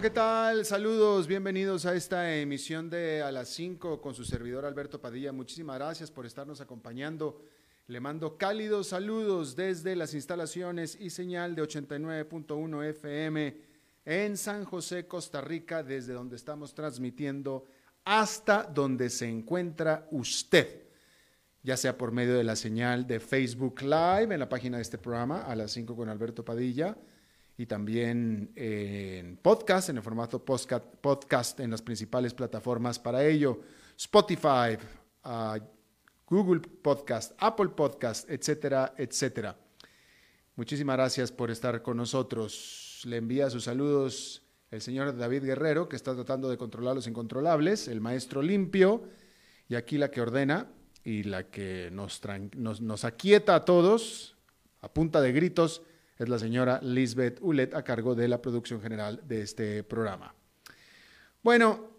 ¿Qué tal? Saludos, bienvenidos a esta emisión de A las 5 con su servidor Alberto Padilla. Muchísimas gracias por estarnos acompañando. Le mando cálidos saludos desde las instalaciones y señal de 89.1 FM en San José, Costa Rica, desde donde estamos transmitiendo hasta donde se encuentra usted, ya sea por medio de la señal de Facebook Live en la página de este programa, A las 5 con Alberto Padilla y también en podcast, en el formato podcast en las principales plataformas para ello, Spotify, uh, Google Podcast, Apple Podcast, etcétera, etcétera. Muchísimas gracias por estar con nosotros. Le envía sus saludos el señor David Guerrero, que está tratando de controlar los incontrolables, el maestro limpio, y aquí la que ordena y la que nos, nos, nos aquieta a todos, a punta de gritos, es la señora Lisbeth Ulet a cargo de la producción general de este programa. Bueno,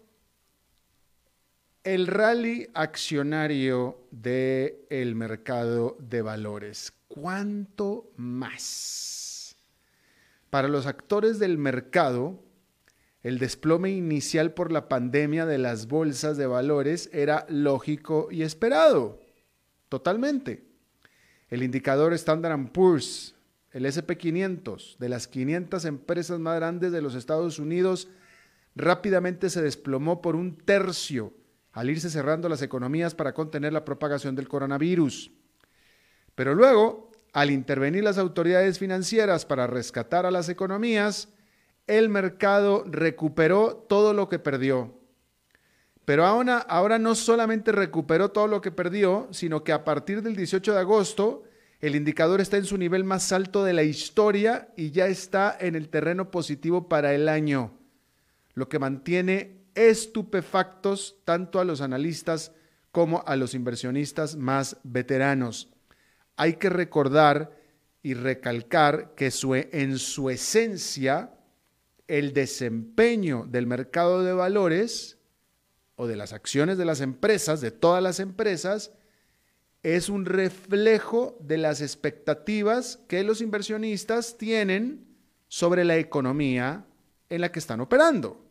el rally accionario del mercado de valores. ¿Cuánto más? Para los actores del mercado, el desplome inicial por la pandemia de las bolsas de valores era lógico y esperado. Totalmente. El indicador Standard Poor's el SP500 de las 500 empresas más grandes de los Estados Unidos rápidamente se desplomó por un tercio al irse cerrando las economías para contener la propagación del coronavirus. Pero luego, al intervenir las autoridades financieras para rescatar a las economías, el mercado recuperó todo lo que perdió. Pero ahora, ahora no solamente recuperó todo lo que perdió, sino que a partir del 18 de agosto el indicador está en su nivel más alto de la historia y ya está en el terreno positivo para el año, lo que mantiene estupefactos tanto a los analistas como a los inversionistas más veteranos. Hay que recordar y recalcar que en su esencia el desempeño del mercado de valores o de las acciones de las empresas, de todas las empresas, es un reflejo de las expectativas que los inversionistas tienen sobre la economía en la que están operando.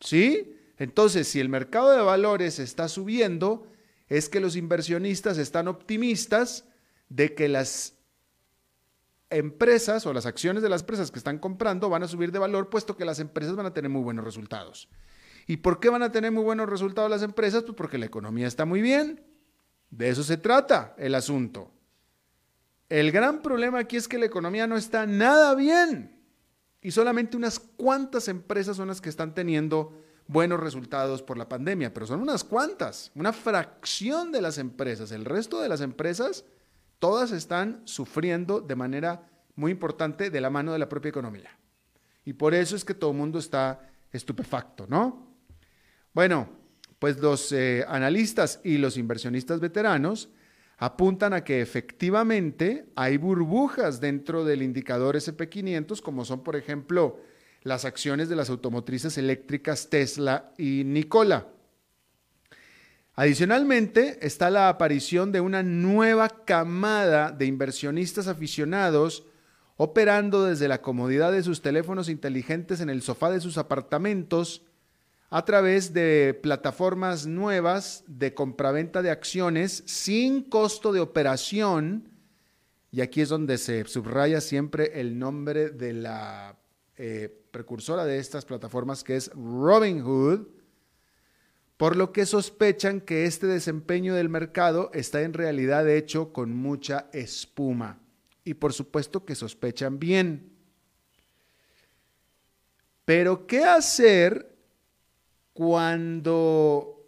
¿Sí? Entonces, si el mercado de valores está subiendo, es que los inversionistas están optimistas de que las empresas o las acciones de las empresas que están comprando van a subir de valor, puesto que las empresas van a tener muy buenos resultados. ¿Y por qué van a tener muy buenos resultados las empresas? Pues porque la economía está muy bien, de eso se trata el asunto. El gran problema aquí es que la economía no está nada bien y solamente unas cuantas empresas son las que están teniendo buenos resultados por la pandemia, pero son unas cuantas, una fracción de las empresas. El resto de las empresas, todas están sufriendo de manera muy importante de la mano de la propia economía. Y por eso es que todo el mundo está estupefacto, ¿no? Bueno, pues los eh, analistas y los inversionistas veteranos apuntan a que efectivamente hay burbujas dentro del indicador SP500, como son, por ejemplo, las acciones de las automotrices eléctricas Tesla y Nikola. Adicionalmente, está la aparición de una nueva camada de inversionistas aficionados operando desde la comodidad de sus teléfonos inteligentes en el sofá de sus apartamentos a través de plataformas nuevas de compraventa de acciones sin costo de operación. Y aquí es donde se subraya siempre el nombre de la eh, precursora de estas plataformas, que es Robinhood, por lo que sospechan que este desempeño del mercado está en realidad hecho con mucha espuma. Y por supuesto que sospechan bien. Pero, ¿qué hacer cuando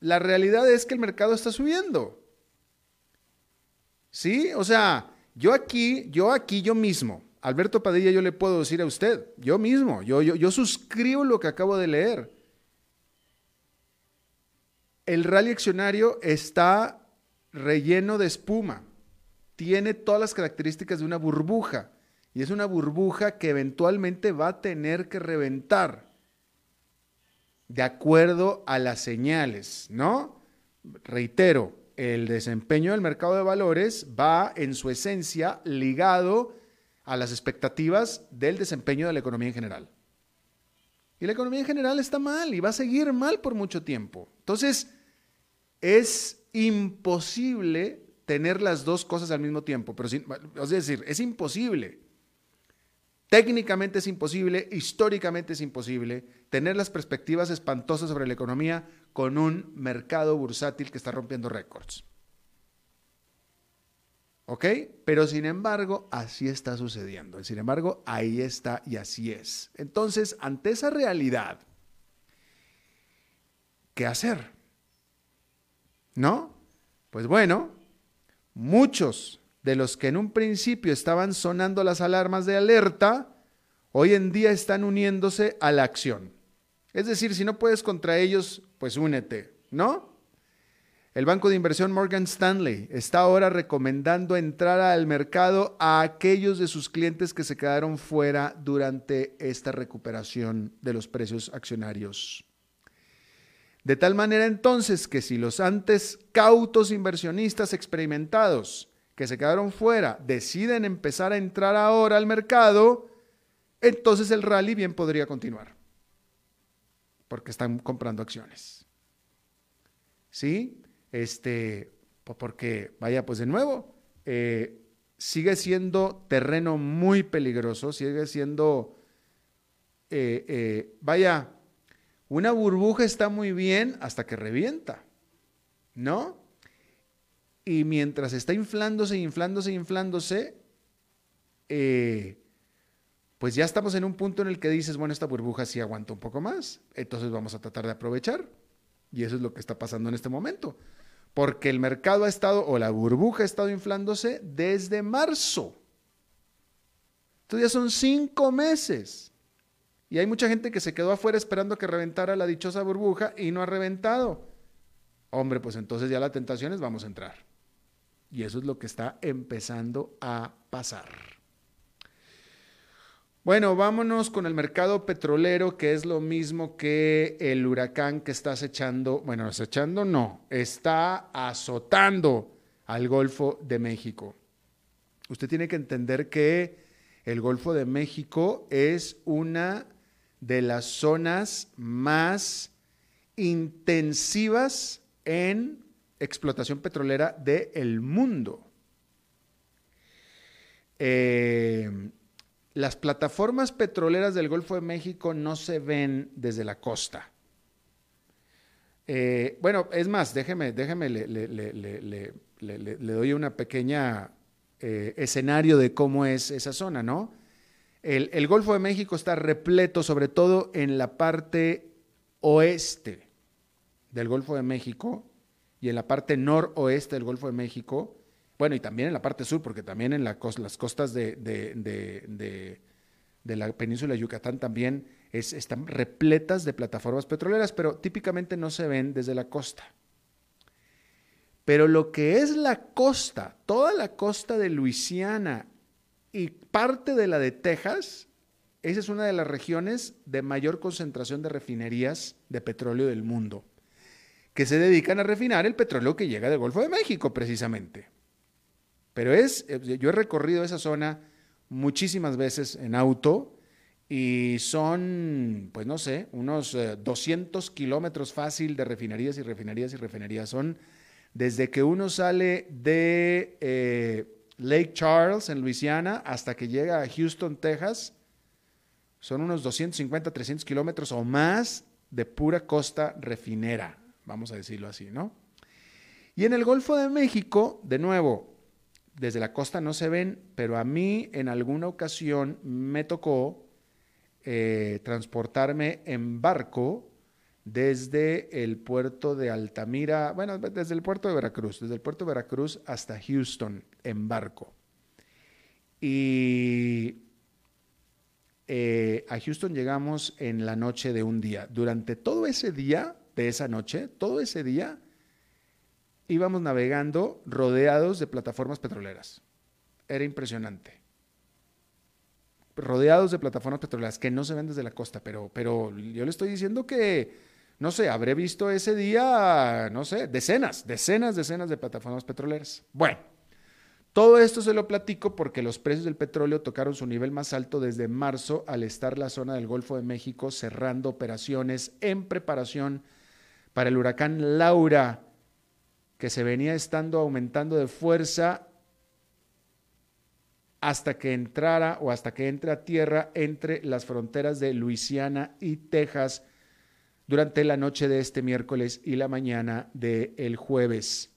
la realidad es que el mercado está subiendo. ¿Sí? O sea, yo aquí, yo aquí, yo mismo, Alberto Padilla, yo le puedo decir a usted, yo mismo, yo, yo, yo suscribo lo que acabo de leer. el rally accionario está relleno de espuma. Tiene todas las características de una burbuja. Y es una burbuja que eventualmente va a tener que reventar de acuerdo a las señales, ¿no? Reitero, el desempeño del mercado de valores va en su esencia ligado a las expectativas del desempeño de la economía en general. Y la economía en general está mal y va a seguir mal por mucho tiempo. Entonces, es imposible tener las dos cosas al mismo tiempo. Pero es decir, es imposible. Técnicamente es imposible, históricamente es imposible tener las perspectivas espantosas sobre la economía con un mercado bursátil que está rompiendo récords. ¿Ok? Pero sin embargo, así está sucediendo. Sin embargo, ahí está y así es. Entonces, ante esa realidad, ¿qué hacer? ¿No? Pues bueno, muchos de los que en un principio estaban sonando las alarmas de alerta, hoy en día están uniéndose a la acción. Es decir, si no puedes contra ellos, pues únete, ¿no? El banco de inversión Morgan Stanley está ahora recomendando entrar al mercado a aquellos de sus clientes que se quedaron fuera durante esta recuperación de los precios accionarios. De tal manera entonces que si los antes cautos inversionistas experimentados que se quedaron fuera deciden empezar a entrar ahora al mercado, entonces el rally bien podría continuar, porque están comprando acciones. ¿Sí? Este, porque, vaya, pues de nuevo, eh, sigue siendo terreno muy peligroso, sigue siendo, eh, eh, vaya, una burbuja está muy bien hasta que revienta, ¿no? Y mientras está inflándose, inflándose, inflándose, eh, pues ya estamos en un punto en el que dices, bueno, esta burbuja sí aguanta un poco más, entonces vamos a tratar de aprovechar. Y eso es lo que está pasando en este momento. Porque el mercado ha estado, o la burbuja ha estado inflándose desde marzo. Entonces ya son cinco meses. Y hay mucha gente que se quedó afuera esperando que reventara la dichosa burbuja y no ha reventado. Hombre, pues entonces ya la tentación es vamos a entrar. Y eso es lo que está empezando a pasar. Bueno, vámonos con el mercado petrolero, que es lo mismo que el huracán que está acechando, bueno, acechando no, está azotando al Golfo de México. Usted tiene que entender que el Golfo de México es una de las zonas más intensivas en explotación petrolera del mundo. Eh, las plataformas petroleras del Golfo de México no se ven desde la costa. Eh, bueno, es más, déjeme, déjeme, le, doy una pequeña eh, escenario de cómo es esa zona, ¿no? El, el Golfo de México está repleto, sobre todo en la parte oeste del Golfo de México, y en la parte noroeste del Golfo de México, bueno, y también en la parte sur, porque también en las costas de, la península de Yucatán también están repletas de plataformas petroleras, pero típicamente no se ven desde la costa. Pero lo que es la costa, toda la costa de Luisiana y parte de la de Texas, esa es una de las regiones de mayor concentración de refinerías de petróleo del mundo que se dedican a refinar el petróleo que llega del Golfo de México, precisamente. Pero es, eh, yo he recorrido esa zona muchísimas veces en auto y son, pues no sé, unos 200 eh, kilómetros fácil de refinerías y refinerías y refinerías. Son desde que uno sale de eh, Lake Charles en Luisiana hasta que llega a Houston, Texas, son unos 250, 300 kilómetros o más de pura costa refinera vamos a decirlo así, ¿no? Y en el Golfo de México, de nuevo, desde la costa no se ven, pero a mí en alguna ocasión me tocó eh, transportarme en barco desde el puerto de Altamira, bueno, desde el puerto de Veracruz, desde el puerto de Veracruz hasta Houston en barco. Y eh, a Houston llegamos en la noche de un día. Durante todo ese día de esa noche, todo ese día, íbamos navegando rodeados de plataformas petroleras. Era impresionante. Rodeados de plataformas petroleras que no se ven desde la costa, pero, pero yo le estoy diciendo que, no sé, habré visto ese día, no sé, decenas, decenas, decenas de plataformas petroleras. Bueno, todo esto se lo platico porque los precios del petróleo tocaron su nivel más alto desde marzo al estar la zona del Golfo de México cerrando operaciones en preparación para el huracán Laura que se venía estando aumentando de fuerza hasta que entrara o hasta que entre a tierra entre las fronteras de Luisiana y Texas durante la noche de este miércoles y la mañana del el jueves.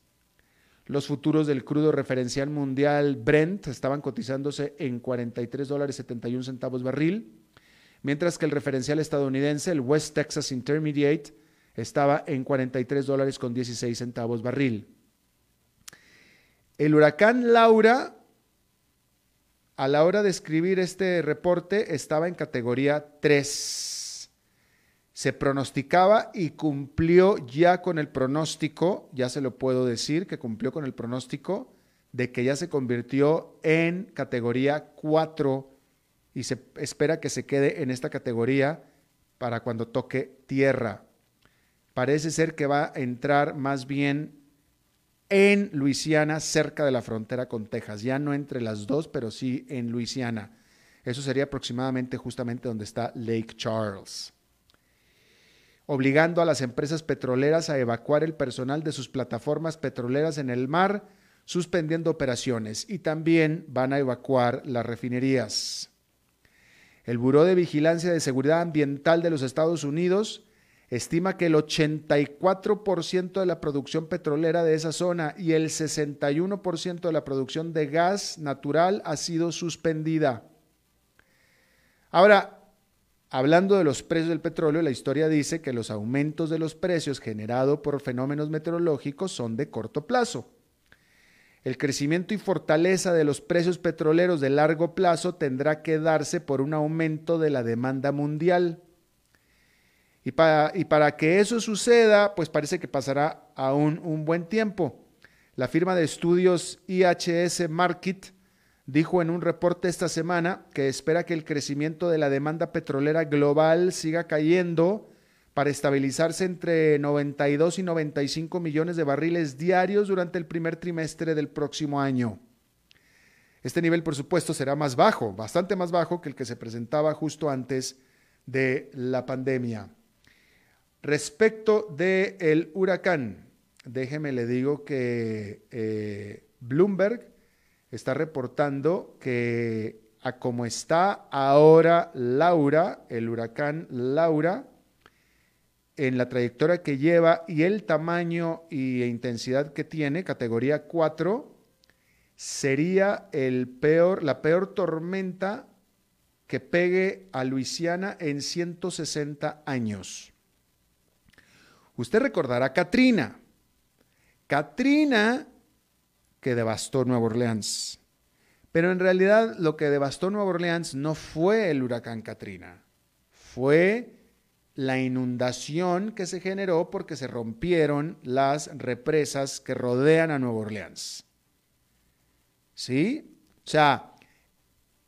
Los futuros del crudo referencial mundial Brent estaban cotizándose en 43 dólares 71 centavos barril, mientras que el referencial estadounidense, el West Texas Intermediate, estaba en 43 dólares con 16 centavos barril. El huracán Laura, a la hora de escribir este reporte, estaba en categoría 3. Se pronosticaba y cumplió ya con el pronóstico, ya se lo puedo decir, que cumplió con el pronóstico de que ya se convirtió en categoría 4 y se espera que se quede en esta categoría para cuando toque tierra parece ser que va a entrar más bien en Luisiana, cerca de la frontera con Texas, ya no entre las dos, pero sí en Luisiana. Eso sería aproximadamente justamente donde está Lake Charles. Obligando a las empresas petroleras a evacuar el personal de sus plataformas petroleras en el mar, suspendiendo operaciones y también van a evacuar las refinerías. El Buró de Vigilancia de Seguridad Ambiental de los Estados Unidos estima que el 84% de la producción petrolera de esa zona y el 61% de la producción de gas natural ha sido suspendida. Ahora, hablando de los precios del petróleo, la historia dice que los aumentos de los precios generados por fenómenos meteorológicos son de corto plazo. El crecimiento y fortaleza de los precios petroleros de largo plazo tendrá que darse por un aumento de la demanda mundial y para, que eso suceda, pues parece que pasará aún un buen tiempo. La firma de estudios IHS Market dijo en un reporte esta semana que espera que el crecimiento de la demanda petrolera global siga cayendo para estabilizarse entre 92 y 95 millones de barriles diarios durante el primer trimestre del próximo año. Este nivel, por supuesto, será más bajo, bastante más bajo que el que se presentaba justo antes de la pandemia. Respecto del el huracán, déjeme le digo que eh, Bloomberg está reportando que a como está ahora Laura, el huracán Laura, en la trayectoria que lleva y el tamaño y intensidad que tiene, categoría 4, sería el peor, la peor tormenta que pegue a Luisiana en 160 años. Usted recordará a Katrina. Katrina que devastó Nueva Orleans. Pero en realidad lo que devastó Nueva Orleans no fue el huracán Katrina, fue la inundación que se generó porque se rompieron las represas que rodean a Nueva Orleans. ¿Sí? O sea,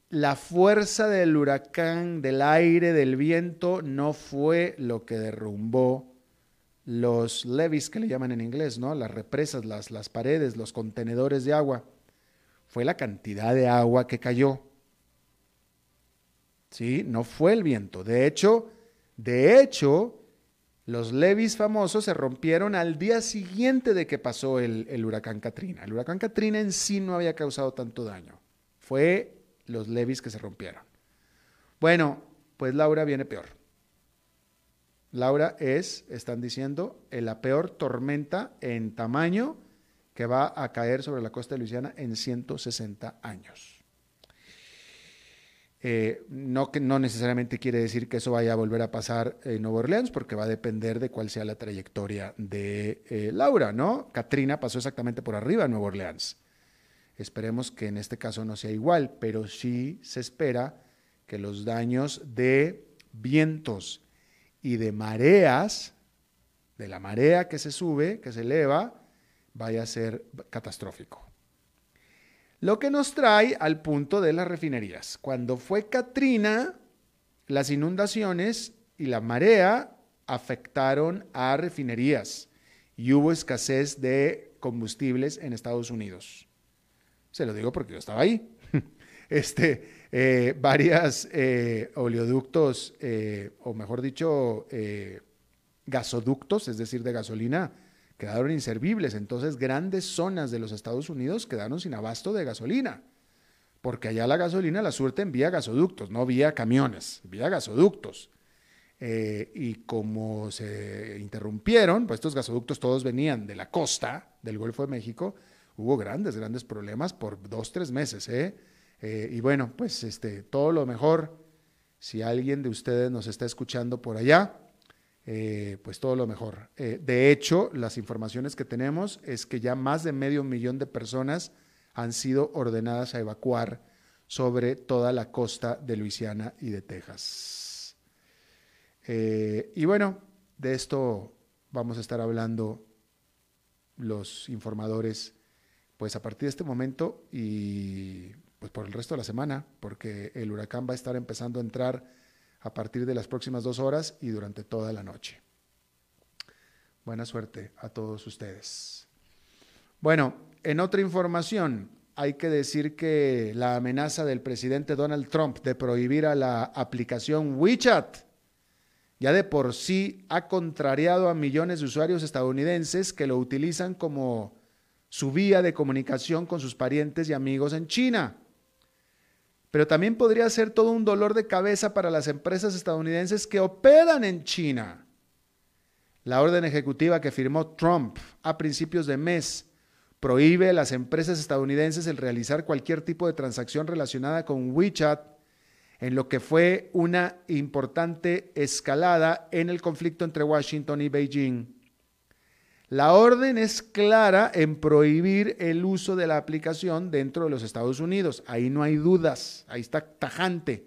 la fuerza del huracán, del aire, del viento, no fue lo que derrumbó los levees que le llaman en inglés, ¿no? Las represas, las, las paredes, los contenedores de agua. Fue la cantidad de agua que cayó. ¿Sí? No fue el viento. De hecho, de hecho, los levees famosos se rompieron al día siguiente de que pasó el, el huracán Katrina. El huracán Katrina en sí no había causado tanto daño. Fue los levees que se rompieron. Bueno, pues Laura viene peor. Laura es, están diciendo, la peor tormenta en tamaño que va a caer sobre la costa de Luisiana en 160 años. Eh, no, que no necesariamente quiere decir que eso vaya a volver a pasar en Nueva Orleans, porque va a depender de cuál sea la trayectoria de eh, Laura, ¿no? Katrina pasó exactamente por arriba de Nueva Orleans. Esperemos que en este caso no sea igual, pero sí se espera que los daños de vientos y de mareas, de la marea que se sube, que se eleva, vaya a ser catastrófico. Lo que nos trae al punto de las refinerías. Cuando fue Katrina, las inundaciones y la marea afectaron a refinerías y hubo escasez de combustibles en Estados Unidos. Se lo digo porque yo estaba ahí. Este, eh, varias eh, oleoductos, eh, o mejor dicho, gasoductos, es decir, de gasolina, quedaron inservibles. Entonces, grandes zonas de los Estados Unidos quedaron sin abasto de gasolina, porque allá la gasolina la surten vía gasoductos, no vía camiones, vía gasoductos. y como se interrumpieron, pues estos gasoductos todos venían de la costa del Golfo de México, hubo grandes, grandes problemas por dos, tres meses. ¿eh? Eh, y bueno, pues este, todo lo mejor, si alguien de ustedes nos está escuchando por allá, eh, pues todo lo mejor. Eh, de hecho, las informaciones que tenemos es que ya más de medio millón de personas han sido ordenadas a evacuar sobre toda la costa de Luisiana y de Texas. y bueno, de esto vamos a estar hablando los informadores, pues a partir de este momento y pues por el resto de la semana, porque el huracán va a estar empezando a entrar a partir de las próximas dos horas y durante toda la noche. Buena suerte a todos ustedes. Bueno, en otra información, hay que decir que la amenaza del presidente Donald Trump de prohibir a la aplicación WeChat ya de por sí ha contrariado a millones de usuarios estadounidenses que lo utilizan como su vía de comunicación con sus parientes y amigos en China pero también podría ser todo un dolor de cabeza para las empresas estadounidenses que operan en China. La orden ejecutiva que firmó Trump a principios de mes prohíbe a las empresas estadounidenses el realizar cualquier tipo de transacción relacionada con WeChat, en lo que fue una importante escalada en el conflicto entre Washington y Beijing. La orden es clara en prohibir el uso de la aplicación dentro de los Estados Unidos. Ahí no hay dudas, ahí está tajante.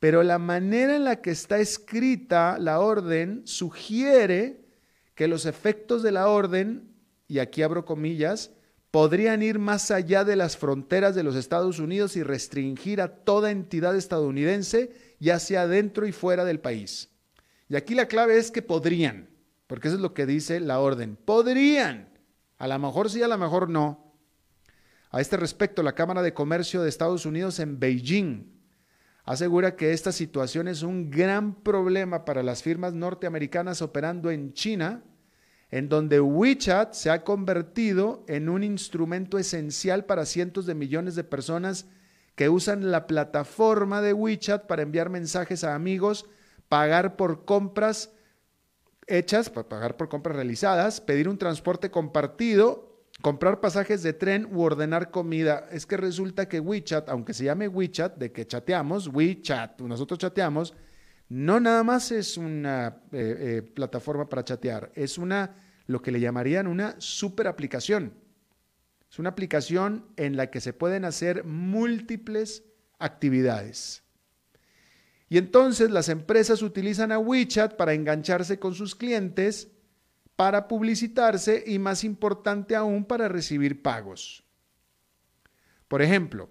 Pero la manera en la que está escrita la orden sugiere que los efectos de la orden, y aquí abro comillas, podrían ir más allá de las fronteras de los Estados Unidos y restringir a toda entidad estadounidense, ya sea dentro y fuera del país. Y aquí la clave es que podrían porque eso es lo que dice la orden. Podrían, a lo mejor sí, a lo mejor no. A este respecto, la Cámara de Comercio de Estados Unidos en Beijing asegura que esta situación es un gran problema para las firmas norteamericanas operando en China, en donde WeChat se ha convertido en un instrumento esencial para cientos de millones de personas que usan la plataforma de WeChat para enviar mensajes a amigos, pagar por compras, hechas para pagar por compras realizadas, pedir un transporte compartido, comprar pasajes de tren u ordenar comida. Es que resulta que WeChat, aunque se llame WeChat, de que chateamos, WeChat, nosotros chateamos, no nada más es una eh, eh, plataforma para chatear, es una, lo que le llamarían una super aplicación. Es una aplicación en la que se pueden hacer múltiples actividades. Y entonces las empresas utilizan a WeChat para engancharse con sus clientes, para publicitarse y más importante aún para recibir pagos. Por ejemplo,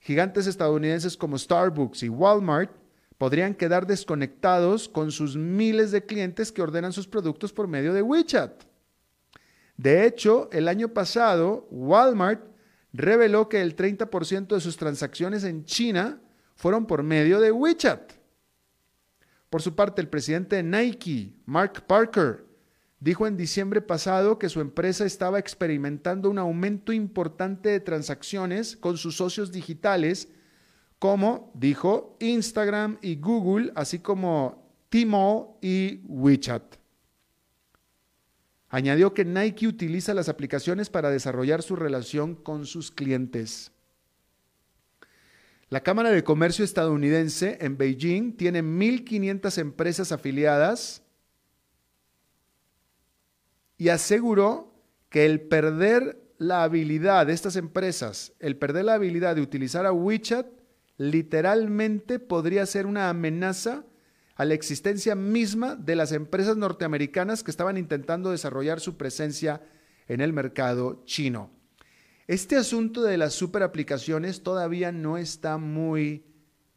gigantes estadounidenses como Starbucks y Walmart podrían quedar desconectados con sus miles de clientes que ordenan sus productos por medio de WeChat. De hecho, el año pasado, Walmart reveló que el 30% de sus transacciones en China fueron por medio de WeChat. Por su parte, el presidente de Nike, Mark Parker, dijo en diciembre pasado que su empresa estaba experimentando un aumento importante de transacciones con sus socios digitales, como dijo Instagram y Google, así como Tmall y WeChat. Añadió que Nike utiliza las aplicaciones para desarrollar su relación con sus clientes. La Cámara de Comercio estadounidense en Beijing tiene 1.500 empresas afiliadas y aseguró que el perder la habilidad de estas empresas, el perder la habilidad de utilizar a WeChat, literalmente podría ser una amenaza a la existencia misma de las empresas norteamericanas que estaban intentando desarrollar su presencia en el mercado chino. Este asunto de las super aplicaciones todavía no está muy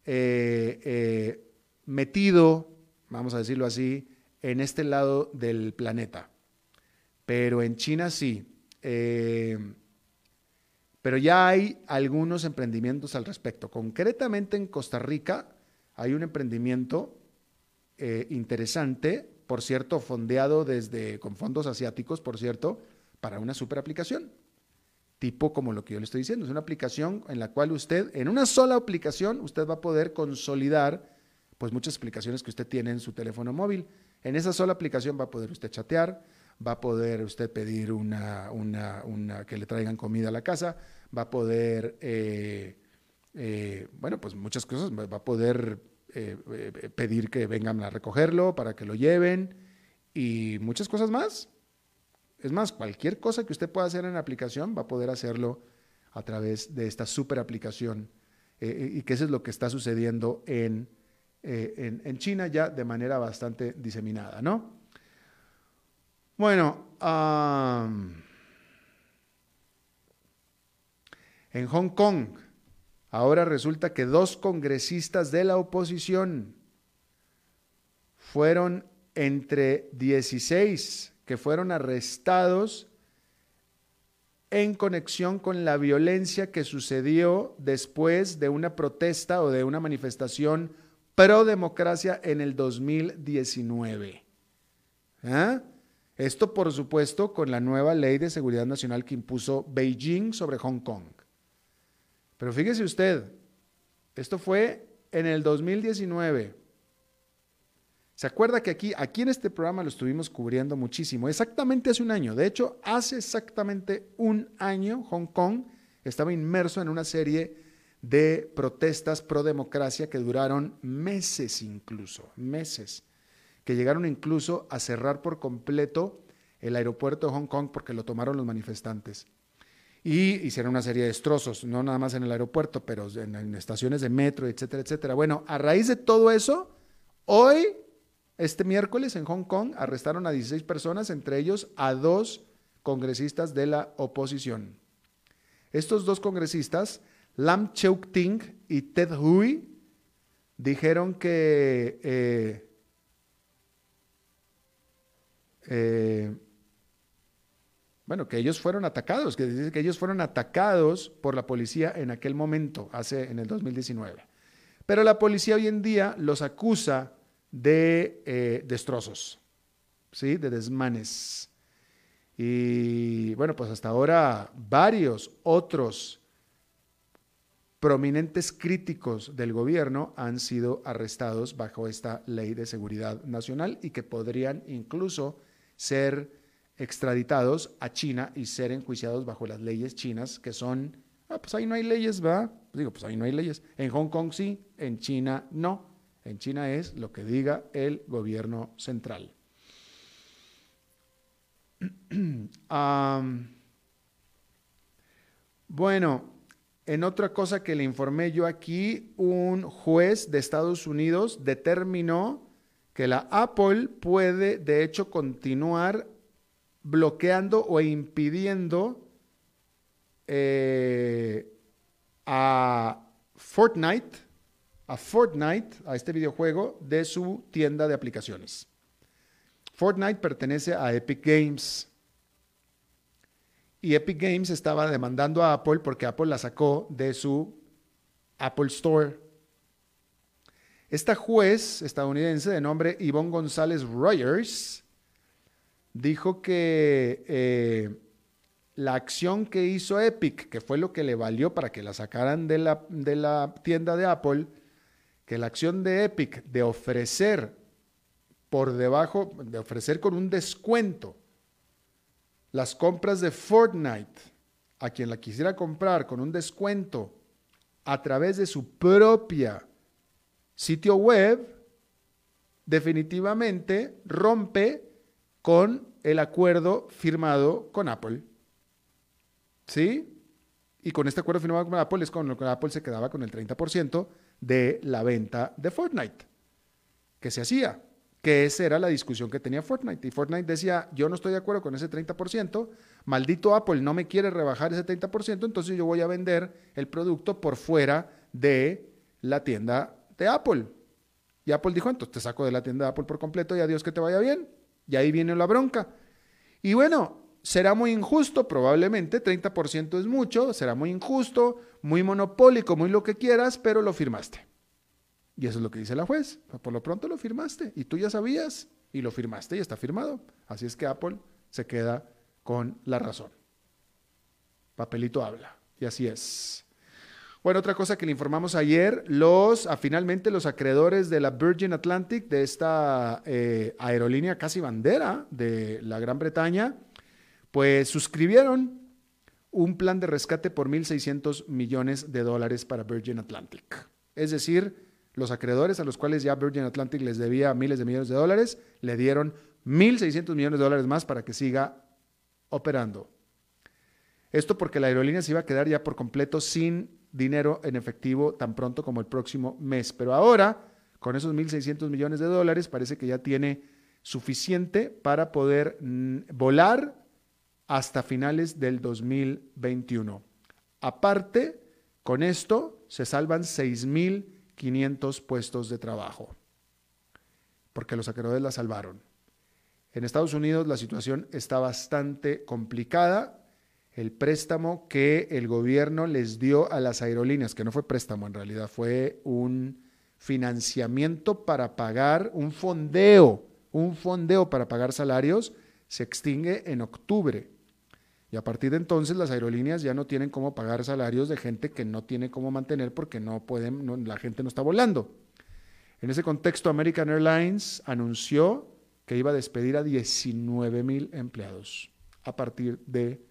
eh, eh, metido, vamos a decirlo así, en este lado del planeta. Pero en China sí. Eh, pero ya hay algunos emprendimientos al respecto. Concretamente en Costa Rica hay un emprendimiento interesante, por cierto, fondeado desde con fondos asiáticos, por cierto, para una super aplicación tipo como lo que yo le estoy diciendo. Es una aplicación en la cual usted, en una sola aplicación, usted va a poder consolidar pues muchas aplicaciones que usted tiene en su teléfono móvil. En esa sola aplicación va a poder usted chatear, va a poder usted pedir una, una, que le traigan comida a la casa, va a poder, eh, eh, bueno, pues muchas cosas, va a poder eh, pedir que vengan a recogerlo para que lo lleven y muchas cosas más. Es más, cualquier cosa que usted pueda hacer en la aplicación va a poder hacerlo a través de esta super aplicación eh, eh, y que eso es lo que está sucediendo en, eh, en, China ya de manera bastante diseminada, ¿no? Bueno, en Hong Kong, ahora resulta que dos congresistas de la oposición fueron entre 16 que fueron arrestados en conexión con la violencia que sucedió después de una protesta o de una manifestación pro democracia en el 2019. ¿Ah? Esto, por supuesto, con la nueva ley de seguridad nacional que impuso Beijing sobre Hong Kong. Pero fíjese usted, esto fue en el 2019. ¿Se acuerda que aquí, aquí en este programa lo estuvimos cubriendo muchísimo? Exactamente hace un año. De hecho, hace exactamente un año Hong Kong estaba inmerso en una serie de protestas pro democracia que duraron meses incluso, meses, que llegaron incluso a cerrar por completo el aeropuerto de Hong Kong porque lo tomaron los manifestantes. Y hicieron una serie de destrozos, no nada más en el aeropuerto, pero en, en estaciones de metro, etcétera, etcétera. Bueno, a raíz de todo eso, hoy este miércoles en Hong Kong arrestaron a 16 personas, entre ellos a dos congresistas de la oposición. Estos dos congresistas, Lam Cheuk Ting y Ted Hui, dijeron que eh, eh, bueno, que ellos fueron atacados, que que ellos fueron atacados por la policía en aquel momento, hace en el 2019. Pero la policía hoy en día los acusa de eh, destrozos, ¿sí? de desmanes. Y bueno, pues hasta ahora varios otros prominentes críticos del gobierno han sido arrestados bajo esta ley de seguridad nacional y que podrían incluso ser extraditados a China y ser enjuiciados bajo las leyes chinas, que son, ah, pues ahí no hay leyes, ¿verdad? Digo, pues ahí no hay leyes. En Hong Kong sí, en China no. En China es lo que diga el gobierno central. bueno, en otra cosa que le informé yo aquí, un juez de Estados Unidos determinó que la Apple puede, de hecho, continuar bloqueando o impidiendo eh, a Fortnite a Fortnite, a este videojuego, de su tienda de aplicaciones. Fortnite pertenece a Epic Games. Y Epic Games estaba demandando a Apple porque Apple la sacó de su Apple Store. Esta juez estadounidense de nombre Yvonne González Rogers dijo que eh, la acción que hizo Epic, que fue lo que le valió para que la sacaran de la, de la tienda de Apple, que la acción de Epic de ofrecer por debajo, de ofrecer con un descuento las compras de Fortnite a quien la quisiera comprar con un descuento a través de su propia sitio web, definitivamente rompe con el acuerdo firmado con Apple. ¿Sí? Y con este acuerdo firmado con Apple es con lo que Apple se quedaba con el 30% de la venta de Fortnite que se hacía, que esa era la discusión que tenía Fortnite. Y Fortnite decía, yo no estoy de acuerdo con ese 30%, maldito Apple no me quiere rebajar ese 30%, entonces yo voy a vender el producto por fuera de la tienda de Apple. Y Apple dijo, entonces te saco de la tienda de Apple por completo y adiós que te vaya bien. Y ahí viene la bronca. Y bueno, será muy injusto, probablemente, 30% es mucho, será muy injusto, muy monopólico, muy lo que quieras, pero lo firmaste. Y eso es lo que dice la juez. Por lo pronto lo firmaste y tú ya sabías y lo firmaste y está firmado. Así es que Apple se queda con la razón. Papelito habla. Y así es. Bueno, otra cosa que le informamos ayer, los, ah, finalmente los acreedores de la Virgin Atlantic, de esta eh, aerolínea casi bandera de la Gran Bretaña, pues suscribieron un plan de rescate por 1.600 millones de dólares para Virgin Atlantic. Es decir, los acreedores a los cuales ya Virgin Atlantic les debía miles de millones de dólares, le dieron 1.600 millones de dólares más para que siga operando. Esto porque la aerolínea se iba a quedar ya por completo sin dinero en efectivo tan pronto como el próximo mes. Pero ahora, con esos 1.600 millones de dólares, parece que ya tiene suficiente para poder mm, volar hasta finales del 2021. Aparte, con esto se salvan 6.000 500 puestos de trabajo, porque los acreedores la salvaron. En Estados Unidos la situación está bastante complicada. El préstamo que el gobierno les dio a las aerolíneas, que no fue préstamo en realidad, fue un financiamiento para pagar, un fondeo, un fondeo para pagar salarios, se extingue en octubre. Y a partir de entonces las aerolíneas ya no tienen cómo pagar salarios de gente que no tiene cómo mantener porque no pueden, la gente no está volando. En ese contexto, American Airlines anunció que iba a despedir a 19 mil empleados a partir de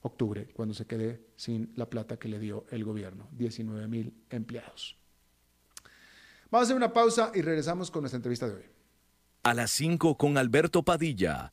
octubre, cuando se quede sin la plata que le dio el gobierno. 19 mil empleados. Vamos a hacer una pausa y regresamos con nuestra entrevista de hoy. A las 5 con Alberto Padilla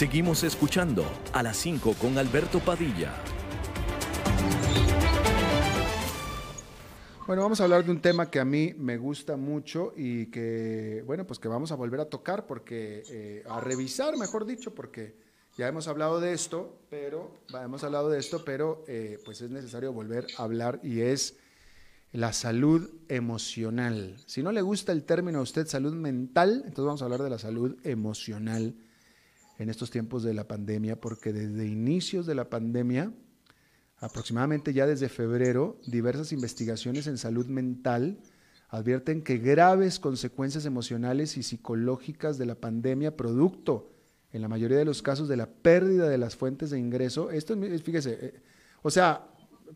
Seguimos escuchando a las 5 con Alberto Padilla. Bueno, vamos a hablar de un tema que a mí me gusta mucho y que, bueno, pues que vamos a volver a tocar porque, eh, a revisar, mejor dicho, porque ya hemos hablado de esto, pero, hemos hablado de esto, pero eh, pues es necesario volver a hablar y es la salud emocional. Si no le gusta el término a usted salud mental, entonces vamos a hablar de la salud emocional en estos tiempos de la pandemia, porque desde inicios de la pandemia, aproximadamente ya desde febrero, diversas investigaciones en salud mental advierten que graves consecuencias emocionales y psicológicas de la pandemia, producto, en la mayoría de los casos, de la pérdida de las fuentes de ingreso, esto, fíjese, eh, o sea,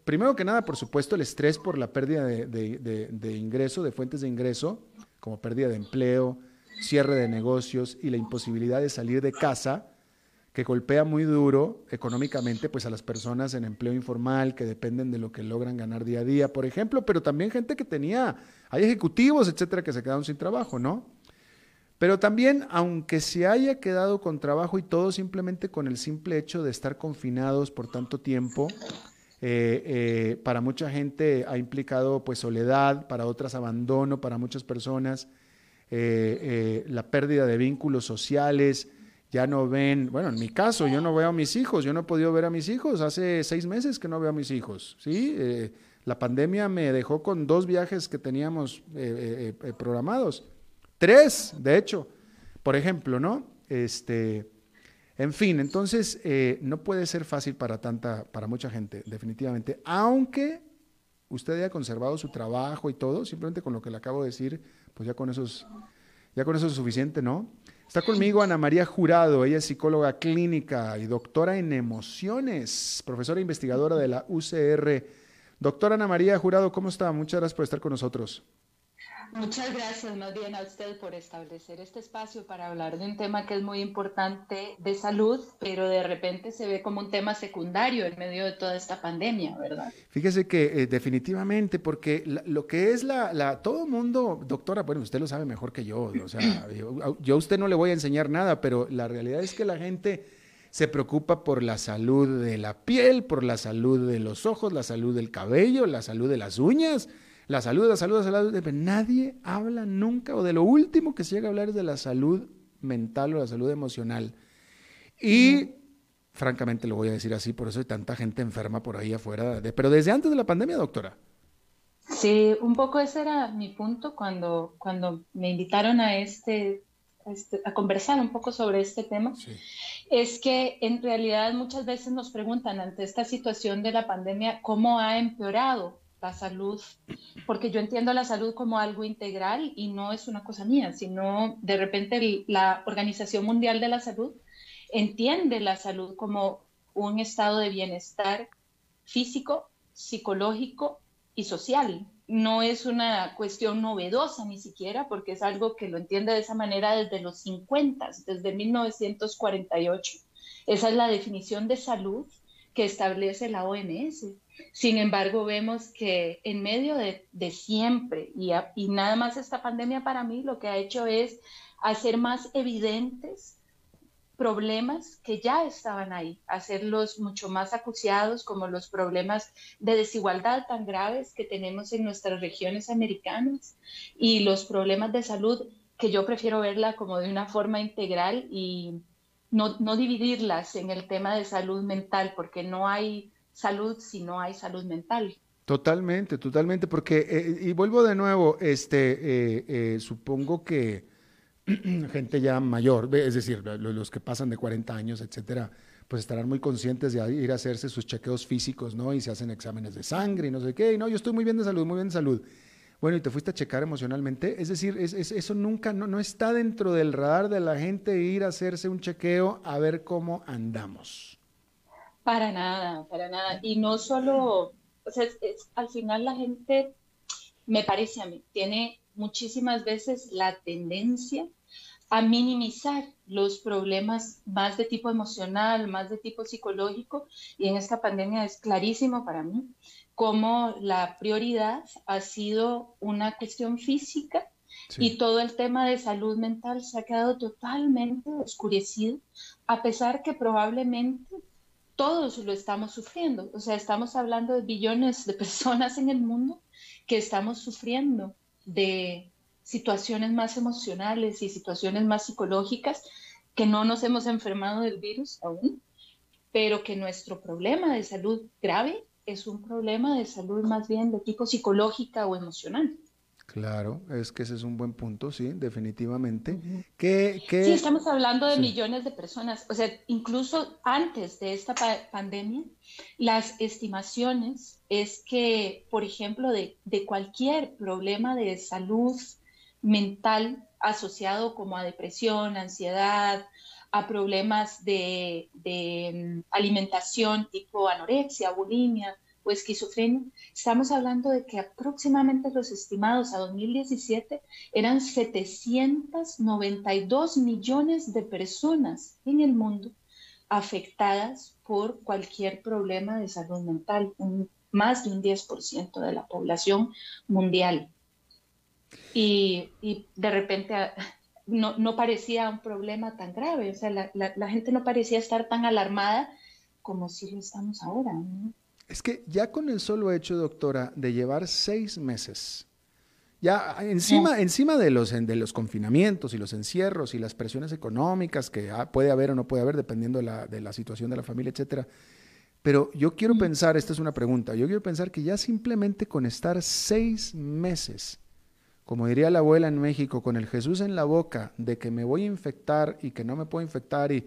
primero que nada, por supuesto, el estrés por la pérdida de, de ingreso, de fuentes de ingreso, como pérdida de empleo, cierre de negocios y la imposibilidad de salir de casa, que golpea muy duro económicamente pues a las personas en empleo informal que dependen de lo que logran ganar día a día, por ejemplo, pero también gente que tenía, hay ejecutivos, etcétera, que se quedaron sin trabajo, ¿no? Pero también, aunque se haya quedado con trabajo y todo simplemente con el simple hecho de estar confinados por tanto tiempo, eh, eh, para mucha gente ha implicado pues soledad, para otras abandono, para muchas personas eh, eh, la pérdida de vínculos sociales, ya no ven, bueno, en mi caso, yo no veo a mis hijos, yo no he podido ver a mis hijos, hace seis meses que no veo a mis hijos, ¿sí? Eh, la pandemia me dejó con dos viajes que teníamos programados, tres, de hecho, por ejemplo, ¿no? Este, en fin, entonces no puede ser fácil para tanta, para mucha gente, definitivamente, aunque usted haya conservado su trabajo y todo, simplemente con lo que le acabo de decir, pues ya con esos, Ya con eso es suficiente, ¿no? Está conmigo Ana María Jurado, ella es psicóloga clínica y doctora en emociones, profesora investigadora de la UCR. Doctora Ana María Jurado, ¿cómo está? Muchas gracias por estar con nosotros. Muchas gracias más bien a usted por establecer este espacio para hablar de un tema que es muy importante de salud, pero de repente se ve como un tema secundario en medio de toda esta pandemia, ¿verdad? Fíjese que eh, definitivamente, porque lo que es la, la, todo mundo, doctora, bueno, usted lo sabe mejor que yo, o sea, yo, yo a usted no le voy a enseñar nada, pero la realidad es que la gente se preocupa por la salud de la piel, por la salud de los ojos, la salud del cabello, la salud de las uñas la salud, la salud, la salud. Nadie habla nunca, o de lo último que se llega a hablar es de la salud mental o la salud emocional. Y francamente lo voy a decir así, por eso hay tanta gente enferma por ahí afuera. pero desde antes de la pandemia, doctora. Sí, un poco ese era mi punto cuando, cuando me invitaron a este, este a, conversar un poco sobre este tema. Es que en realidad muchas veces nos preguntan ante esta situación de la pandemia cómo ha empeorado la salud, porque yo entiendo la salud como algo integral y no es una cosa mía, sino de repente la Organización Mundial de la Salud entiende la salud como un estado de bienestar físico, psicológico y social. No es una cuestión novedosa ni siquiera, porque es algo que lo entiende de esa manera desde los 50, desde 1948. Esa es la definición de salud que establece la OMS. Sin embargo, vemos que en medio de, siempre, y, nada más esta pandemia para mí lo que ha hecho es hacer más evidentes problemas que ya estaban ahí, hacerlos mucho más acuciados como los problemas de desigualdad tan graves que tenemos en nuestras regiones americanas y los problemas de salud que yo prefiero verla como de una forma integral y no dividirlas en el tema de salud mental, porque no hay salud si no hay salud mental. Totalmente, totalmente, porque, eh, y vuelvo de nuevo, este, eh, eh, supongo que gente ya mayor, es decir, los que pasan de 40 años, etcétera, pues estarán muy conscientes de ir a hacerse sus chequeos físicos, ¿no? Y se hacen exámenes de sangre y no sé qué, y no, yo estoy muy bien de salud, muy bien de salud. Bueno, y te fuiste a checar emocionalmente, es decir, eso nunca, no, no está dentro del radar de la gente ir a hacerse un chequeo a ver cómo andamos. Para nada, para nada. Y no solo, o sea, al final la gente, me parece a mí, tiene muchísimas veces la tendencia a minimizar los problemas más de tipo emocional, más de tipo psicológico, y en esta pandemia es clarísimo para mí cómo la prioridad ha sido una cuestión física y todo el tema de salud mental se ha quedado totalmente oscurecido, a pesar que probablemente todos lo estamos sufriendo. O sea, estamos hablando de billones de personas en el mundo que estamos sufriendo de situaciones más emocionales y situaciones más psicológicas que no nos hemos enfermado del virus aún, pero que nuestro problema de salud grave es un problema de salud más bien de tipo psicológica o emocional. Claro, es que ese es un buen punto, sí, definitivamente. Sí, estamos hablando de millones de personas. O sea, incluso antes de esta pandemia, las estimaciones es que, por ejemplo, de, cualquier problema de salud mental asociado como a depresión, ansiedad, a problemas de, de mm, alimentación tipo anorexia, bulimia, o esquizofrenia, estamos hablando de que aproximadamente los estimados a 2017 eran 792 millones de personas en el mundo afectadas por cualquier problema de salud mental, más de un 10% de la población mundial. Y, de repente ah, no, parecía un problema tan grave, o sea, la, gente no parecía estar tan alarmada como si lo estamos ahora. Es que ya con el solo hecho, doctora, de llevar seis meses, ya encima, encima de, los, de los confinamientos y los encierros y las presiones económicas que puede haber o no puede haber dependiendo de la, de la situación de la familia, etcétera. Pero yo quiero pensar, esta es una pregunta, yo quiero pensar que ya simplemente con estar seis meses, como diría la abuela en México, con el Jesús en la boca de que me voy a infectar y que no me puedo infectar y,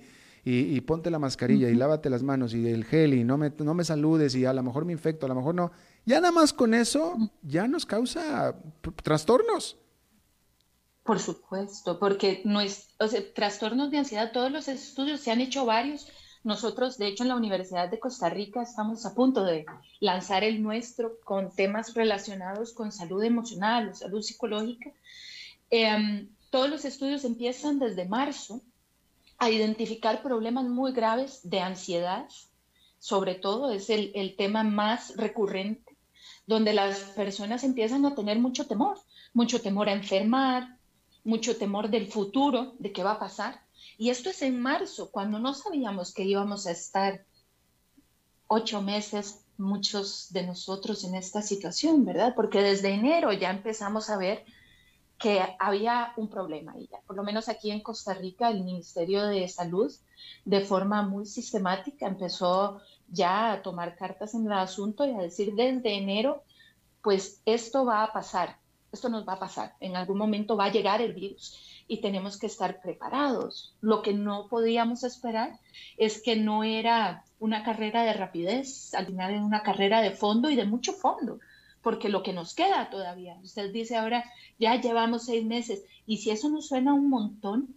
y, ponte la mascarilla y lávate las manos y el gel y no me, no me saludes y a lo mejor me infecto, a lo mejor no. Ya nada más con eso ya nos causa trastornos. Por supuesto, porque no es, o sea, trastornos de ansiedad, todos los estudios se han hecho varios. Nosotros, de hecho, en la Universidad de Costa Rica estamos a punto de lanzar el nuestro con temas relacionados con salud emocional o salud psicológica. Em, todos los estudios empiezan desde marzo a identificar problemas muy graves de ansiedad, sobre todo es el, el tema más recurrente, donde las personas empiezan a tener mucho temor, mucho temor a enfermar, mucho temor del futuro, de qué va a pasar. Y esto es en marzo, cuando no sabíamos que íbamos a estar ocho meses, muchos de nosotros en esta situación, ¿verdad? Porque desde enero ya empezamos a ver que había un problema ahí. Por lo menos aquí en Costa Rica, el Ministerio de Salud, de forma muy sistemática, empezó ya a tomar cartas en el asunto y a decir desde enero, pues esto va a pasar, esto nos va a pasar, en algún momento va a llegar el virus y tenemos que estar preparados. Lo que no podíamos esperar es que no era una carrera de rapidez, al final era una carrera de fondo y de mucho fondo porque lo que nos queda todavía, usted dice ahora, ya llevamos seis meses, y si eso nos suena un montón,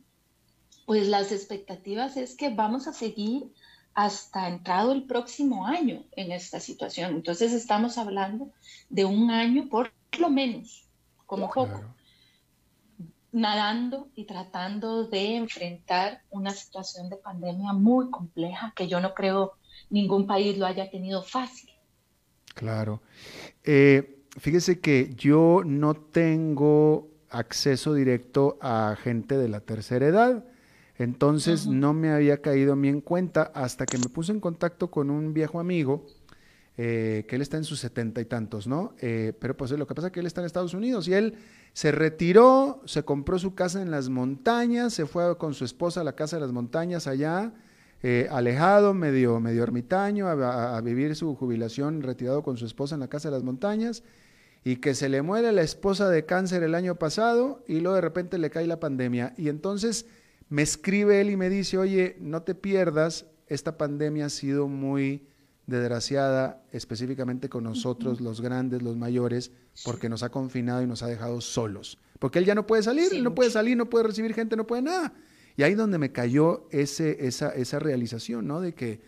pues las expectativas es que vamos a seguir hasta entrado el próximo año en esta situación. Entonces estamos hablando de un año por lo menos, como poco, nadando y tratando de enfrentar una situación de pandemia muy compleja que yo no creo ningún país lo haya tenido fácil. Claro. Eh, fíjese que yo no tengo acceso directo a gente de la tercera edad, entonces no me había caído a mí en cuenta hasta que me puse en contacto con un viejo amigo, eh, que él está en sus setenta y tantos, ¿no? Eh, pero pues lo que pasa es que él está en Estados Unidos y él se retiró, se compró su casa en las montañas, se fue con su esposa a la casa de las montañas allá, eh, alejado, medio, medio ermitaño, a, vivir su jubilación retirado con su esposa en la casa de las montañas, y que se le muere la esposa de cáncer el año pasado y luego de repente le cae la pandemia. Y entonces me escribe él y me dice, oye, no te pierdas, esta pandemia ha sido muy desgraciada, específicamente con nosotros, los grandes, los mayores, porque nos ha confinado y nos ha dejado solos. Porque él ya no puede salir, no puede salir, no puede recibir gente, no puede nada. Y ahí donde me cayó ese, esa, esa realización, ¿no? De que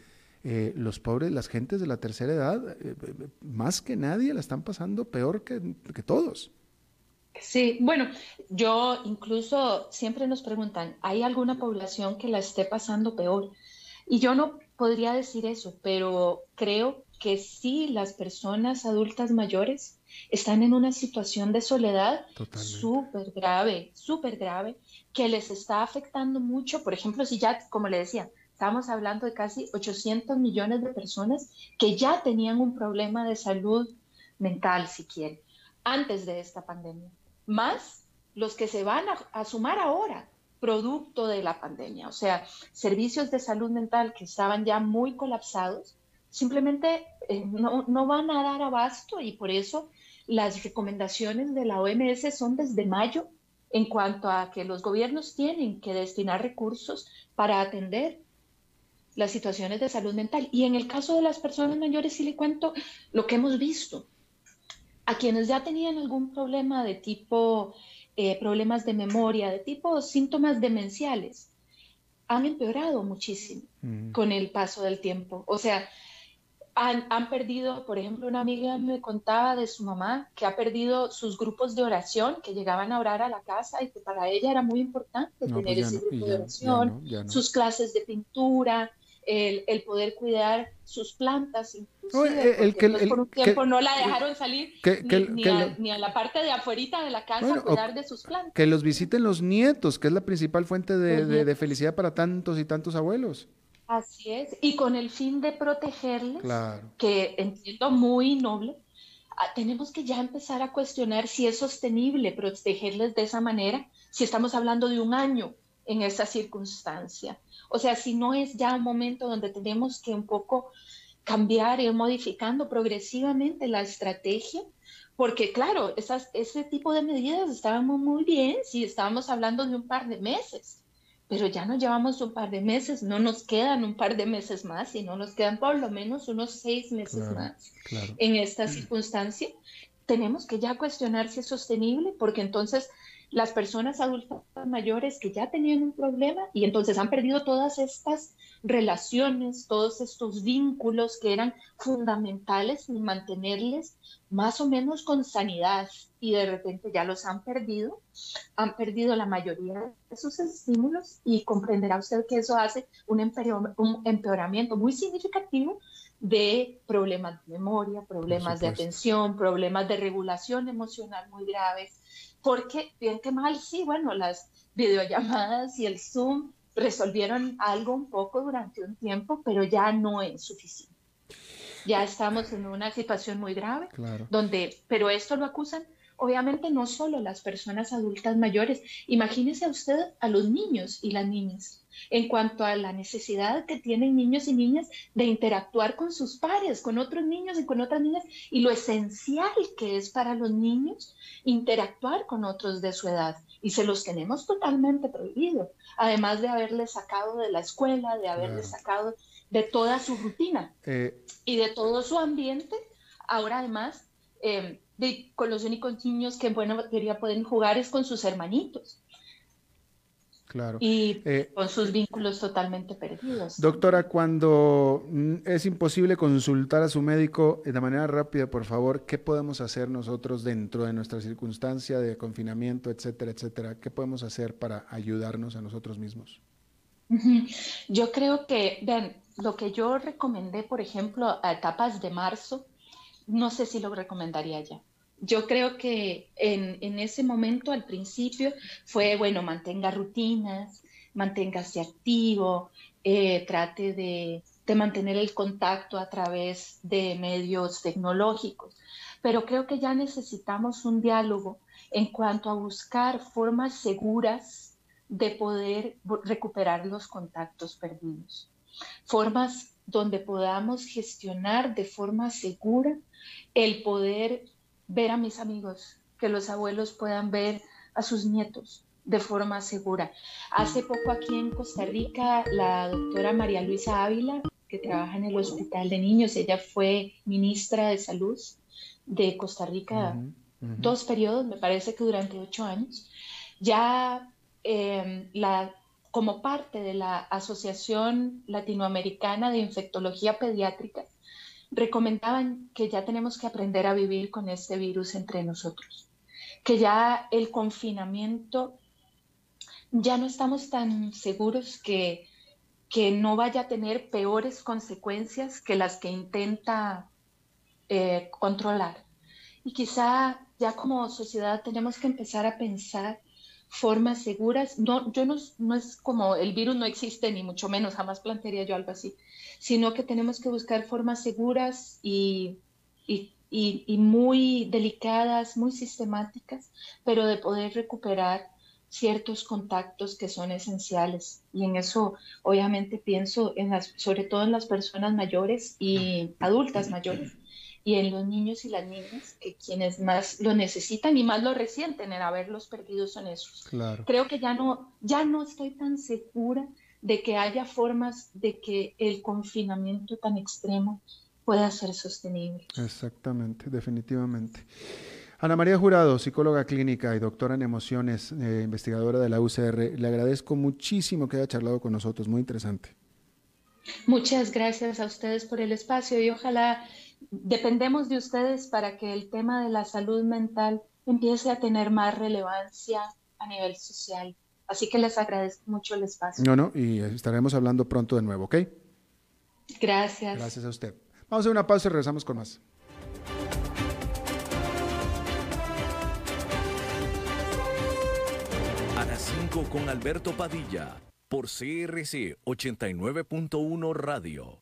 eh, los pobres, las gentes de la tercera edad, eh, eh, más que nadie la están pasando peor que, que todos. Sí, bueno, yo incluso siempre nos preguntan, ¿hay alguna población que la esté pasando peor? Y yo no podría decir eso, pero creo que sí las personas adultas mayores están en una situación de soledad súper grave, súper grave, que les está afectando mucho. Por ejemplo, si ya, como le decía, estamos hablando de casi 800 millones de personas que ya tenían un problema de salud mental, si quieren, antes de esta pandemia, más los que se van a, sumar ahora, producto de la pandemia. O sea, servicios de salud mental que estaban ya muy colapsados, simplemente eh, no, no van a dar abasto y por eso las recomendaciones de la OMS son desde mayo en cuanto a que los gobiernos tienen que destinar recursos para atender las situaciones de salud mental. Y en el caso de las personas mayores, sí le cuento lo que hemos visto. A quienes ya tenían algún problema de tipo, eh, problemas de memoria, de tipo síntomas demenciales, han empeorado muchísimo mm. con el paso del tiempo. O sea, han, perdido, por ejemplo, una amiga me contaba de su mamá que ha perdido sus grupos de oración, que llegaban a orar a la casa y que para ella era muy importante tener pues ese grupo de oración, sus clases de pintura, el, el, poder cuidar sus plantas, inclusive, el, que, pues, por un tiempo no la dejaron salir ni, a, la parte de afuerita de la casa a cuidar de sus plantas. Que los visiten los nietos, que es la principal fuente de, de felicidad para tantos y tantos abuelos. Así es, y con el fin de protegerles, que entiendo muy noble, ah, tenemos que ya empezar a cuestionar si es sostenible protegerles de esa manera, si estamos hablando de un año en esa circunstancia. O sea, si no es ya un momento donde tenemos que un poco cambiar, ir modificando progresivamente la estrategia, porque claro, esas, ese tipo de medidas estaban muy bien si estábamos hablando de un par de meses pero ya nos llevamos un par de meses, no nos quedan un par de meses más, sino nos quedan por lo menos unos seis meses más. En esta circunstancia, tenemos que ya cuestionar si es sostenible, porque entonces las personas adultas mayores que ya tenían un problema y entonces han perdido todas estas relaciones, todos estos vínculos que eran fundamentales en mantenerles más o menos con sanidad y de repente ya los han perdido, han perdido la mayoría de sus estímulos y comprenderá usted que eso hace un, empeoramiento muy significativo de problemas de memoria, problemas de atención, problemas de regulación emocional muy graves porque bien que mal, sí, bueno, las videollamadas y el Zoom resolvieron algo un poco durante un tiempo, pero ya no es suficiente. Ya estamos en una situación muy grave, donde, pero esto lo acusan obviamente no solo las personas adultas mayores, imagínese a usted a los niños y las niñas en cuanto a la necesidad que tienen niños y niñas de interactuar con sus pares, con otros niños y con otras niñas, y lo esencial que es para los niños interactuar con otros de su edad. Y se los tenemos totalmente prohibido, además de haberles sacado de la escuela, de haberles sacado de toda su rutina eh, y de todo su ambiente. Ahora además... Eh, con los únicos niños que en buena materia pueden jugar es con sus hermanitos. Claro. Y eh, con sus vínculos totalmente perdidos. Doctora, cuando mm, es imposible consultar a su médico de manera rápida, por favor, ¿qué podemos hacer nosotros dentro de nuestra circunstancia de confinamiento, etcétera, etcétera? ¿Qué podemos hacer para ayudarnos a nosotros mismos? Yo creo que, vean, lo que yo recomendé, por ejemplo, a etapas de marzo, no sé si lo recomendaría ya yo creo que en, ese momento, al principio, fue, bueno, mantenga rutinas, manténgase activo, eh, trate de, de, mantener el contacto a través de medios tecnológicos. Pero creo que ya necesitamos un diálogo en cuanto a buscar formas seguras de poder recuperar los contactos perdidos. Formas donde podamos gestionar de forma segura el poder ver a mis amigos, que los abuelos puedan ver a sus nietos de forma segura. Hace poco aquí en Costa Rica, la doctora María Luisa Ávila, que trabaja en el Hospital de Niños, ella fue ministra de Salud de Costa Rica dos periodos, me parece que durante ocho años, ya em, la, como parte de la Asociación Latinoamericana de Infectología Pediátrica, recomendaban que ya tenemos que aprender a vivir con este virus entre nosotros, que ya el confinamiento, ya no estamos tan seguros que, que no vaya a tener peores consecuencias que las que intenta eh, controlar. Y quizá ya como sociedad tenemos que empezar a pensar formas seguras. No, yo no, no es como el virus no existe, ni mucho menos, jamás plantearía yo algo así, sino que tenemos que buscar formas seguras y, y, y, muy delicadas, muy sistemáticas, pero de poder recuperar ciertos contactos que son esenciales. Y en eso obviamente pienso en las, sobre todo en las personas mayores y adultas mayores, y en los niños y las niñas, que quienes más lo necesitan y más lo resienten en haberlos perdido son esos. Creo que ya no, ya no estoy tan segura de que haya formas de que el confinamiento tan extremo pueda ser sostenible. Exactamente, definitivamente. Ana María Jurado, psicóloga clínica y doctora en emociones, eh, investigadora de la UCR, le agradezco muchísimo que haya charlado con nosotros, muy interesante. Muchas gracias a ustedes por el espacio y ojalá dependemos de ustedes para que el tema de la salud mental empiece a tener más relevancia a nivel social. Así que les agradezco mucho el espacio. No, no, y estaremos hablando pronto de nuevo, ¿ok? Gracias. Gracias a usted. Vamos a hacer una pausa y regresamos con más. A las 5 con Alberto Padilla, por CRC 89.1 Radio.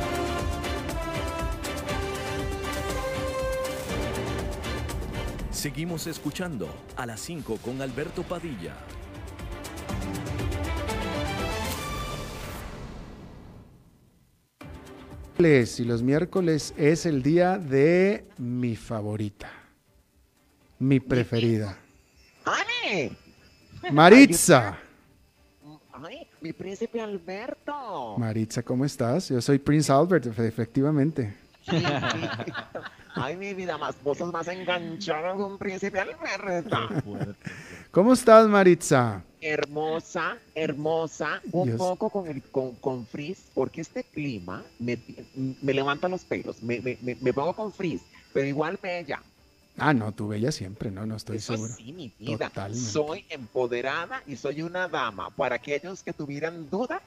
Seguimos escuchando a las 5 con Alberto Padilla. Y los miércoles es el día de mi favorita, mi preferida. Maritza. ¡Ay, mi príncipe Alberto! Maritza, ¿cómo estás? Yo soy Prince Albert, efectivamente. Ay, mi vida, más vos más enganchada con príncipe Alberto. ¿Cómo estás, Maritza? Hermosa, hermosa, un Dios. poco con el con, con frizz, porque este clima me, me levanta los pelos, me, me, me, me pongo con frizz, pero igual bella. Ah, no, tú bella siempre, no, no estoy Eso seguro. sí, mi vida. Totalmente. Soy empoderada y soy una dama. Para aquellos que tuvieran dudas,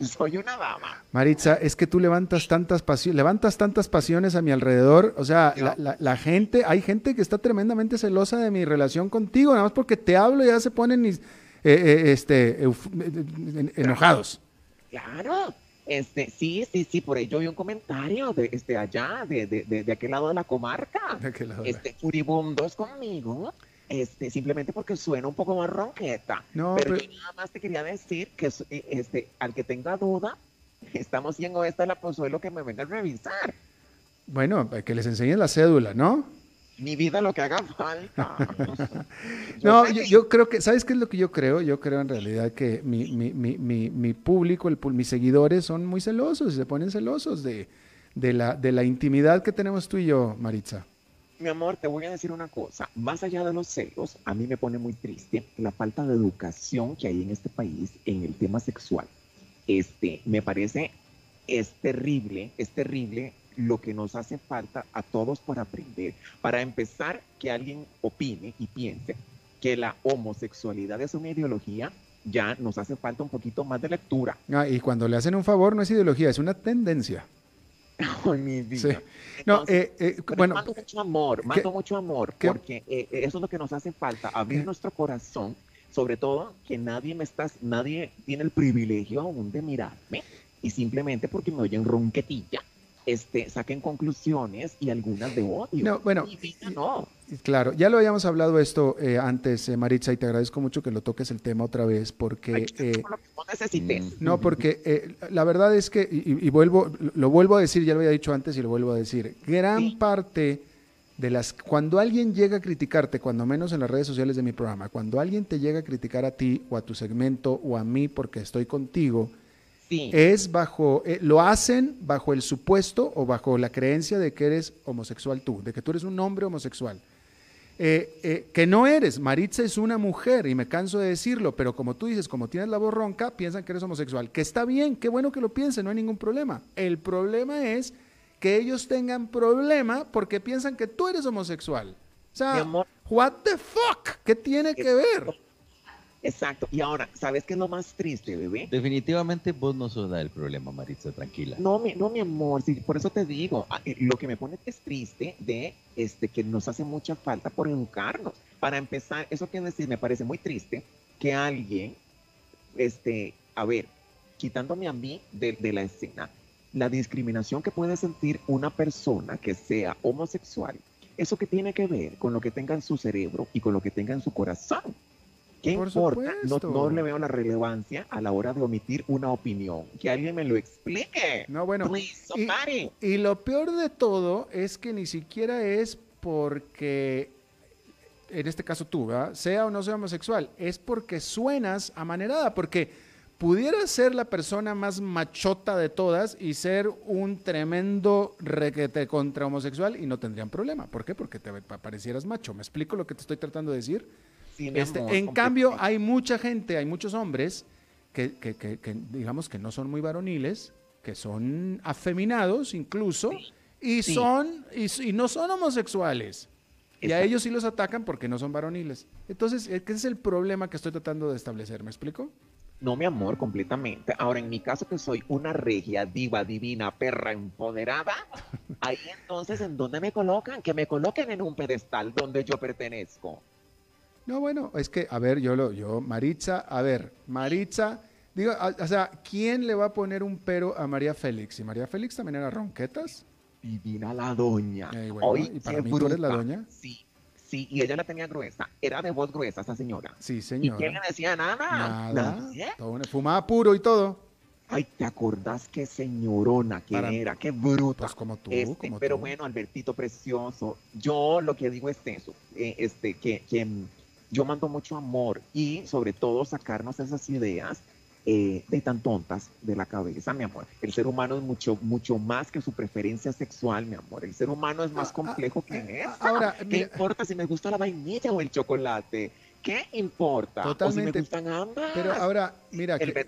soy una dama. Maritza, es que tú levantas tantas pasiones, levantas tantas pasiones a mi alrededor. O sea, la, la- la gente, hay gente que está tremendamente celosa de mi relación contigo, nada más porque te hablo y ya se ponen eh, eh, este, euf- en- enojados. Claro. Este, sí, sí, sí, por ello vi un comentario de este allá, de, de, de, de aquel lado de la comarca. ¿De qué lado? Este, furibundos conmigo, este, simplemente porque suena un poco más ronqueta. No, pero, pero- yo nada más te quería decir que eh, este, al que tenga duda, estamos haciendo esta la pozuelo que me venga a revisar. Bueno, que les enseñes la cédula, ¿no? Mi vida lo que haga falta. No, yo, creo que, ¿sabes qué es lo que yo creo? Yo creo en realidad que mi, mi, mi, mi, mi público, el, mis seguidores son muy celosos y se ponen celosos de, de, la, de la intimidad que tenemos tú y yo, Maritza. Mi amor, te voy a decir una cosa. Más allá de los celos, a mí me pone muy triste la falta de educación que hay en este país en el tema sexual. Este, me parece, es terrible, es terrible lo que nos hace falta a todos por aprender. Para empezar, que alguien opine y piense que la homosexualidad es una ideología, ya nos hace falta un poquito más de lectura. Ah, y cuando le hacen un favor no es ideología, es una tendencia. Ay, mi vida. Sí. No, Entonces, eh, eh, bueno, mando mucho amor, mando mucho amor, porque eh, eso es lo que nos hace falta, abrir nuestro corazón, sobre todo que nadie me está, nadie tiene el privilegio aún de mirarme y simplemente porque me oyen ronquetilla, este, saquen conclusiones y algunas de odio. No, bueno, no. claro, ya lo habíamos hablado esto eh, antes, eh, Maritza, y te agradezco mucho que lo toques el tema otra vez, porque... Ay, eh, lo que necesites. No, porque la verdad es que, y, y vuelvo, lo vuelvo a decir, ya lo había dicho antes y lo vuelvo a decir, gran Sí. parte de las, cuando alguien llega a criticarte, cuando menos en las redes sociales de mi programa, cuando alguien te llega a criticar a ti o a tu segmento o a mí porque estoy contigo, Sí, es bajo, eh, lo hacen bajo el supuesto o bajo la creencia de que eres homosexual tú, de que tú eres un hombre homosexual. Eh, eh, que no eres, Maritza es una mujer y me canso de decirlo, pero como tú dices, como tienes la voz ronca, piensan que eres homosexual, que está bien, qué bueno que lo piensen, no hay ningún problema. El problema es que ellos tengan problema porque piensan que tú eres homosexual. O sea, what the fuck, ¿qué tiene que ver? Exacto. Y ahora, ¿sabes qué es lo más triste, bebé? Definitivamente vos no sos la del problema, Maritza, tranquila. No, mi, no, mi amor, sí, por eso te digo, ah, eh, lo que me pone es triste de este, que nos hace mucha falta por educarnos. Para empezar, eso que decir, me parece muy triste que alguien, este, a ver, quitándome a mí de, de la escena, la discriminación que puede sentir una persona que sea homosexual, eso que tiene que ver con lo que tenga en su cerebro y con lo que tenga en su corazón. ¿Qué Por importa? No, no le veo la relevancia a la hora de omitir una opinión. Que alguien me lo explique. No, bueno, Please, y-. Y lo peor de todo es que ni siquiera es porque, en este caso tú, ¿verdad? sea o no sea homosexual, es porque suenas amanerada, porque pudieras ser la persona más machota de todas y ser un tremendo requete contra homosexual y no tendrían problema. ¿Por qué? Porque te parecieras macho. ¿Me explico lo que te estoy tratando de decir? Este, amor, en cambio, hay mucha gente, hay muchos hombres que, que- que- que, digamos que no son muy varoniles, que son afeminados incluso, y sí. son y, no son homosexuales. Y a ellos sí los atacan porque no son varoniles. Entonces, ese es el problema que estoy tratando de establecer. ¿Me explico? No, mi amor, completamente. Ahora, en mi caso, que soy una regia, diva, divina, perra empoderada, ahí entonces, ¿en dónde me colocan? Que me coloquen en un pedestal donde yo pertenezco. No, bueno, es que, a ver, yo lo, yo, Maritza, a ver, Maritza, digo, a- o sea, ¿quién le va a poner un pero a María Félix? ¿Y María Félix también era ronquetas? Divina la doña. Bueno, Ay, ¿y para mí tú eres la bruta. doña? Sí, Sí, y ella la tenía gruesa. Era de voz gruesa esa señora. Sí, ¿Y señora. quién le decía nada? Nada. Todo Fumaba puro y todo. Ay, ¿te acordás qué señorona que Para- era? Qué bruta. Pues como tú, Este, como pero tú. bueno, Albertito precioso, yo lo que digo es eso, eh, este, que, que, yo mando mucho amor y sobre todo sacarnos esas ideas eh, de tan tontas de la cabeza, mi amor. El ser humano es mucho, mucho más que su preferencia sexual, mi amor. El ser humano es más Ah, complejo ah, que eh, eso. ahora, ¿Qué mira- importa si me gusta la vainilla o el chocolate? ¿Qué importa? O Totalmente. si me gustan ambas. Pero ahora, mira, el que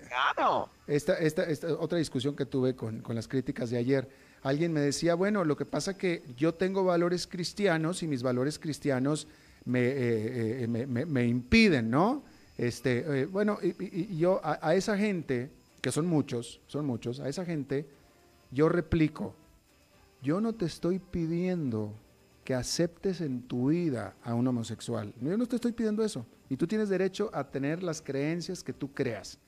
esta, esta, esta otra discusión que tuve con, con las críticas de ayer, alguien me decía, bueno, lo que pasa que yo tengo valores cristianos y mis valores cristianos me, eh, eh, me, me- impiden, ¿no? Este, eh, bueno, y, yo a, esa gente, que son muchos, son muchos, a esa gente yo replico, yo no te estoy pidiendo que aceptes en tu vida a un homosexual. Yo no te estoy pidiendo eso. Y tú tienes derecho a tener las creencias que tú creas.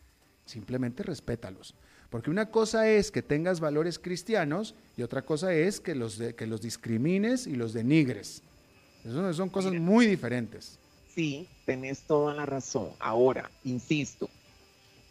Simplemente respétalos. Porque una cosa es que tengas valores cristianos y otra cosa es que los, que los discrimines y los denigres. Eso son cosas muy diferentes. Sí, tenés toda la razón. Ahora, insisto,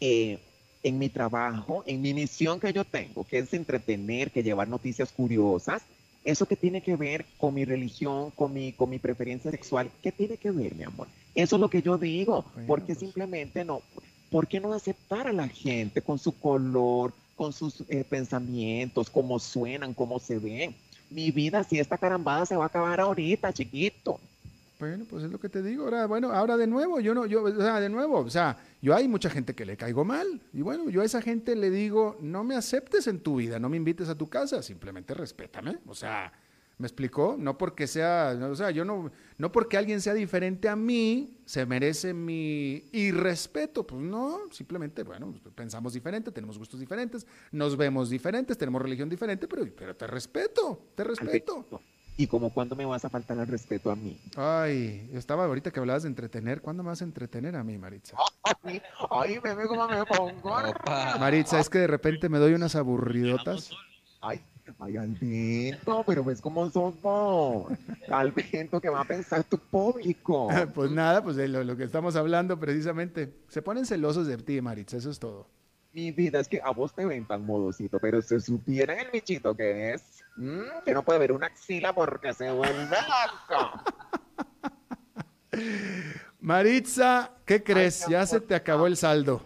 eh, en mi trabajo, en mi misión que yo tengo, que es entretener, que llevar noticias curiosas, eso que tiene que ver con mi religión, con mi, con mi preferencia sexual, ¿qué tiene que ver, mi amor? Eso es lo que yo digo, Bueno, porque pues. simplemente no, ¿por qué no aceptar a la gente con su color, con sus eh, pensamientos, cómo suenan, cómo se ven? Mi vida, si esta carambada se va a acabar ahorita, chiquito. Bueno, pues es lo que te digo. Ahora, bueno, ahora de nuevo, yo no, yo, o sea, de nuevo, o sea, yo hay mucha gente que le caigo mal. Y bueno, yo a esa gente le digo, no me aceptes en tu vida, no me invites a tu casa, simplemente respétame. O sea, ¿me explicó? No porque sea, no, o sea, yo no, no porque alguien sea diferente a mí, se merece mi irrespeto. Pues no, simplemente, bueno, pensamos diferente, tenemos gustos diferentes, nos vemos diferentes, tenemos religión diferente, pero, pero te respeto, te respeto. ¿Y como cuándo me vas a faltar el respeto a mí? Ay, yo estaba ahorita que hablabas de entretener. ¿Cuándo me vas a entretener a mí, Maritza? Ay, ay, bebé, cómo me pongo. Maritza, es que de repente me doy unas aburridotas. Ay, ay, Alberto, pero ves cómo sos vos. Alberto, que va a pensar tu público. Pues nada, pues de lo, lo que estamos hablando precisamente. Se ponen celosos de ti, Maritza, eso es todo. Mi vida es que a vos te ven tan modosito, pero si supieran el bichito que es, mm, que no puede ver una axila porque se vuelve loco. Maritza, ¿qué crees? Ya se te acabó el saldo.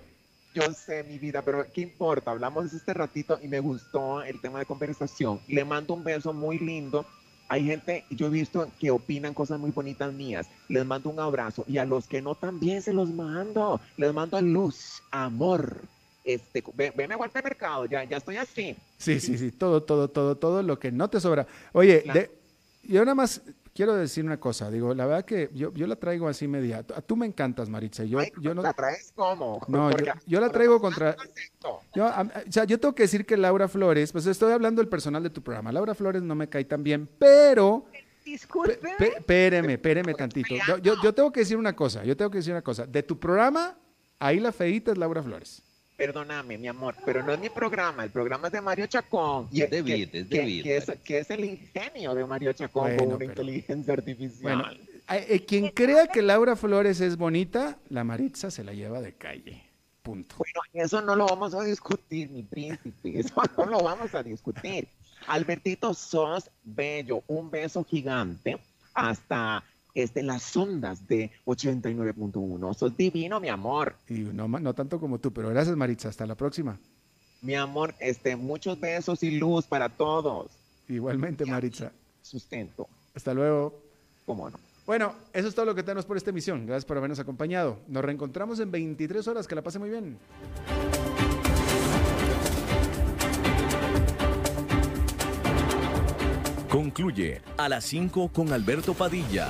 Yo sé, mi vida, pero ¿qué importa? Hablamos este ratito y me gustó el tema de conversación. Le mando un beso muy lindo. Hay gente, yo he visto que opinan cosas muy bonitas mías. Les mando un abrazo y a los que no también se los mando. Les mando luz, amor. Este, ve- veme a Walter Mercado, ya, ya estoy así. Sí, sí, sí, todo, todo, todo, todo lo que no te sobra. Oye, Claro. de- yo nada más quiero decir una cosa. Digo, la verdad que yo, yo la traigo así media. Tú, me encantas, Maritza. Yo, Ay, yo no, ¿La traes cómo? No, yo- yo la traigo contra-. Yo, a- o sea, yo tengo que decir que Laura Flores, pues estoy hablando del personal de tu programa. Laura Flores no me cae tan bien, pero Disculpe. Pe- pe- Espéreme, espéreme tantito. Yo, yo- yo tengo que decir una cosa, yo tengo que decir una cosa. De tu programa, ahí la feita es Laura Flores. Perdóname, mi amor, pero no es mi programa, el programa es de Mario Chacón. Es es de que- Vid, es de que- Vid, que es, Mario. que es el ingenio de Mario Chacón Bueno, con una pero- inteligencia artificial. Bueno, eh, eh, quien crea que Laura Flores es bonita, la Maritza se la lleva de calle. Punto. Bueno, eso no lo vamos a discutir, mi príncipe, eso no lo vamos a discutir. Albertito, sos bello, un beso gigante hasta este, las ondas de 89.1. Sos divino, mi amor. Y no, no tanto como tú, pero gracias Maritza, hasta la próxima. Mi amor, este, muchos besos y luz para todos. Igualmente Maritza. Sustento, Hasta luego. cómo no. Bueno, eso es todo lo que tenemos por esta emisión. Gracias por habernos acompañado. Nos reencontramos en 23 horas. Que la pase muy bien. Concluye a las 5 con Alberto Padilla.